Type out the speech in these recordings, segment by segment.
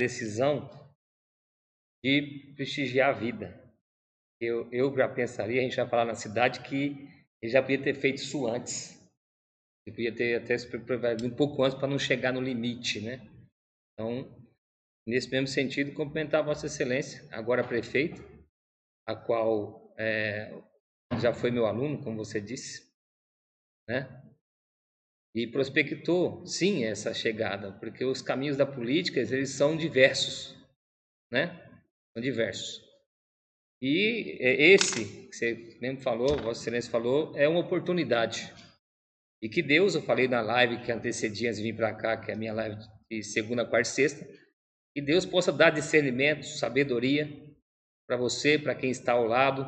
decisão de prestigiar a vida. Eu, eu já pensaria, a gente vai falar na cidade, que ele já podia ter feito isso antes. Ele podia ter até se preparado um pouco antes para não chegar no limite, né? Então, nesse mesmo sentido, cumprimentar Vossa Excelência, agora prefeito, a qual é, já foi meu aluno, como você disse, né? E prospectou, sim, essa chegada, porque os caminhos da política, eles são diversos, né? São diversos. E esse, que você mesmo falou, Vossa Excelência falou, é uma oportunidade. E que Deus, eu falei na live que antecedia antes de vir para cá, que é a minha live de segunda, quarta e sexta, que Deus possa dar discernimento, sabedoria para você, para quem está ao lado,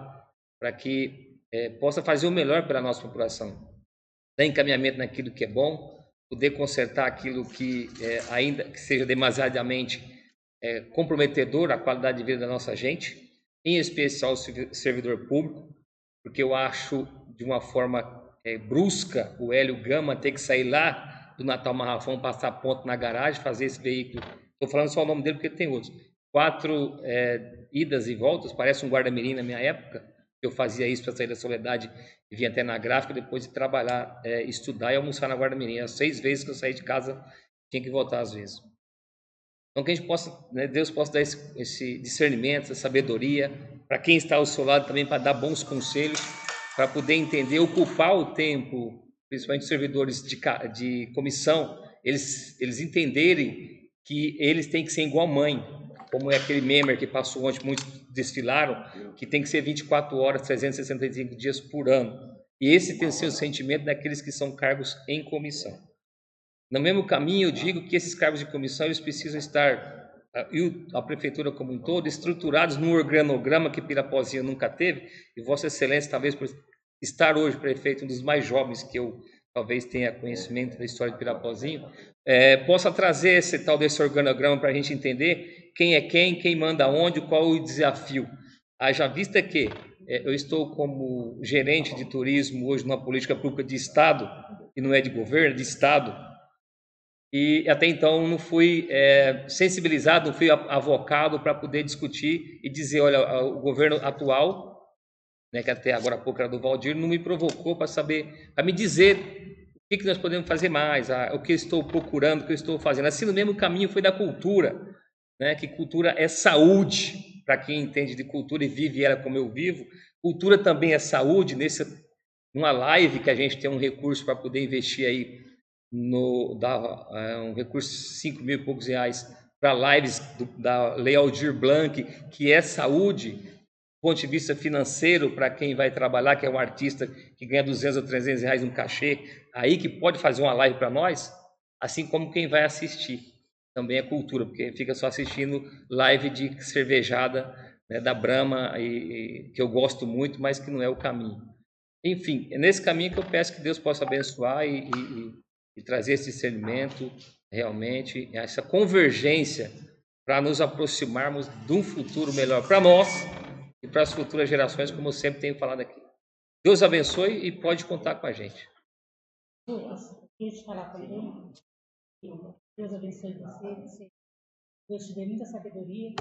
para que é, possa fazer o melhor pela nossa população. Dar encaminhamento naquilo que é bom, poder consertar aquilo que é, ainda que seja demasiadamente é, comprometedor à qualidade de vida da nossa gente, em especial o servidor público, porque eu acho de uma forma é, brusca o Hélio Gama ter que sair lá do Natal Marrafão, passar ponto na garagem, fazer esse veículo. Estou falando só o nome dele porque tem outros. Quatro é, idas e voltas, parece um guarda-mirim na minha época. Eu fazia isso para sair da soledade e vinha até na gráfica, depois de trabalhar, é, estudar e almoçar na guarda-mirim. As seis vezes que eu saí de casa, tinha que voltar às vezes. Então, que a gente possa, né, Deus possa dar esse, esse discernimento, essa sabedoria, para quem está ao seu lado também, para dar bons conselhos, para poder entender, ocupar o tempo, principalmente servidores de, de comissão, eles, eles entenderem que eles têm que ser igual mãe, como é aquele memer que passou ontem, muitos desfilaram, que tem que ser 24 horas, 365 dias por ano. E esse tem o sentimento daqueles que são cargos em comissão. No mesmo caminho, eu digo que esses cargos de comissão eles precisam estar, e a prefeitura como um todo, estruturados num organograma que Pirapozinho nunca teve, e Vossa Excelência, talvez por estar hoje prefeito, um dos mais jovens que eu talvez tenha conhecimento da história de Pirapozinho, é, possa trazer esse tal desse organograma para a gente entender quem é quem, quem manda onde, qual o desafio. Haja vista que é, eu estou como gerente de turismo hoje numa política pública de Estado, e não é de governo, é de Estado, e até então não fui é, sensibilizado, não fui avocado para poder discutir e dizer, olha, o governo atual, né, que até agora há pouco era do Valdir, não me provocou para saber, para me dizer o que, que nós podemos fazer mais, a, o que eu estou procurando, o que eu estou fazendo. Assim, no mesmo caminho foi da cultura, né, que cultura é saúde, para quem entende de cultura e vive ela como eu vivo. Cultura também é saúde, nesse, numa live que a gente tem um recurso para poder investir aí no, dava é, um recurso de 5 mil e poucos reais para lives do, da Lei Aldir Blanc, que é saúde, ponto de vista financeiro, para quem vai trabalhar, que é um artista que ganha 200 ou 300 reais no cachê, aí que pode fazer uma live para nós, assim como quem vai assistir. Também é cultura, porque fica só assistindo live de cervejada né, da Brahma, e, e, que eu gosto muito, mas que não é o caminho. Enfim, é nesse caminho que eu peço que Deus possa abençoar e, e e trazer esse discernimento realmente, essa convergência para nos aproximarmos de um futuro melhor para nós e para as futuras gerações, como eu sempre tenho falado aqui. Deus abençoe e pode contar com a gente. Queria falar também. Deus abençoe você, Deus te dê muita sabedoria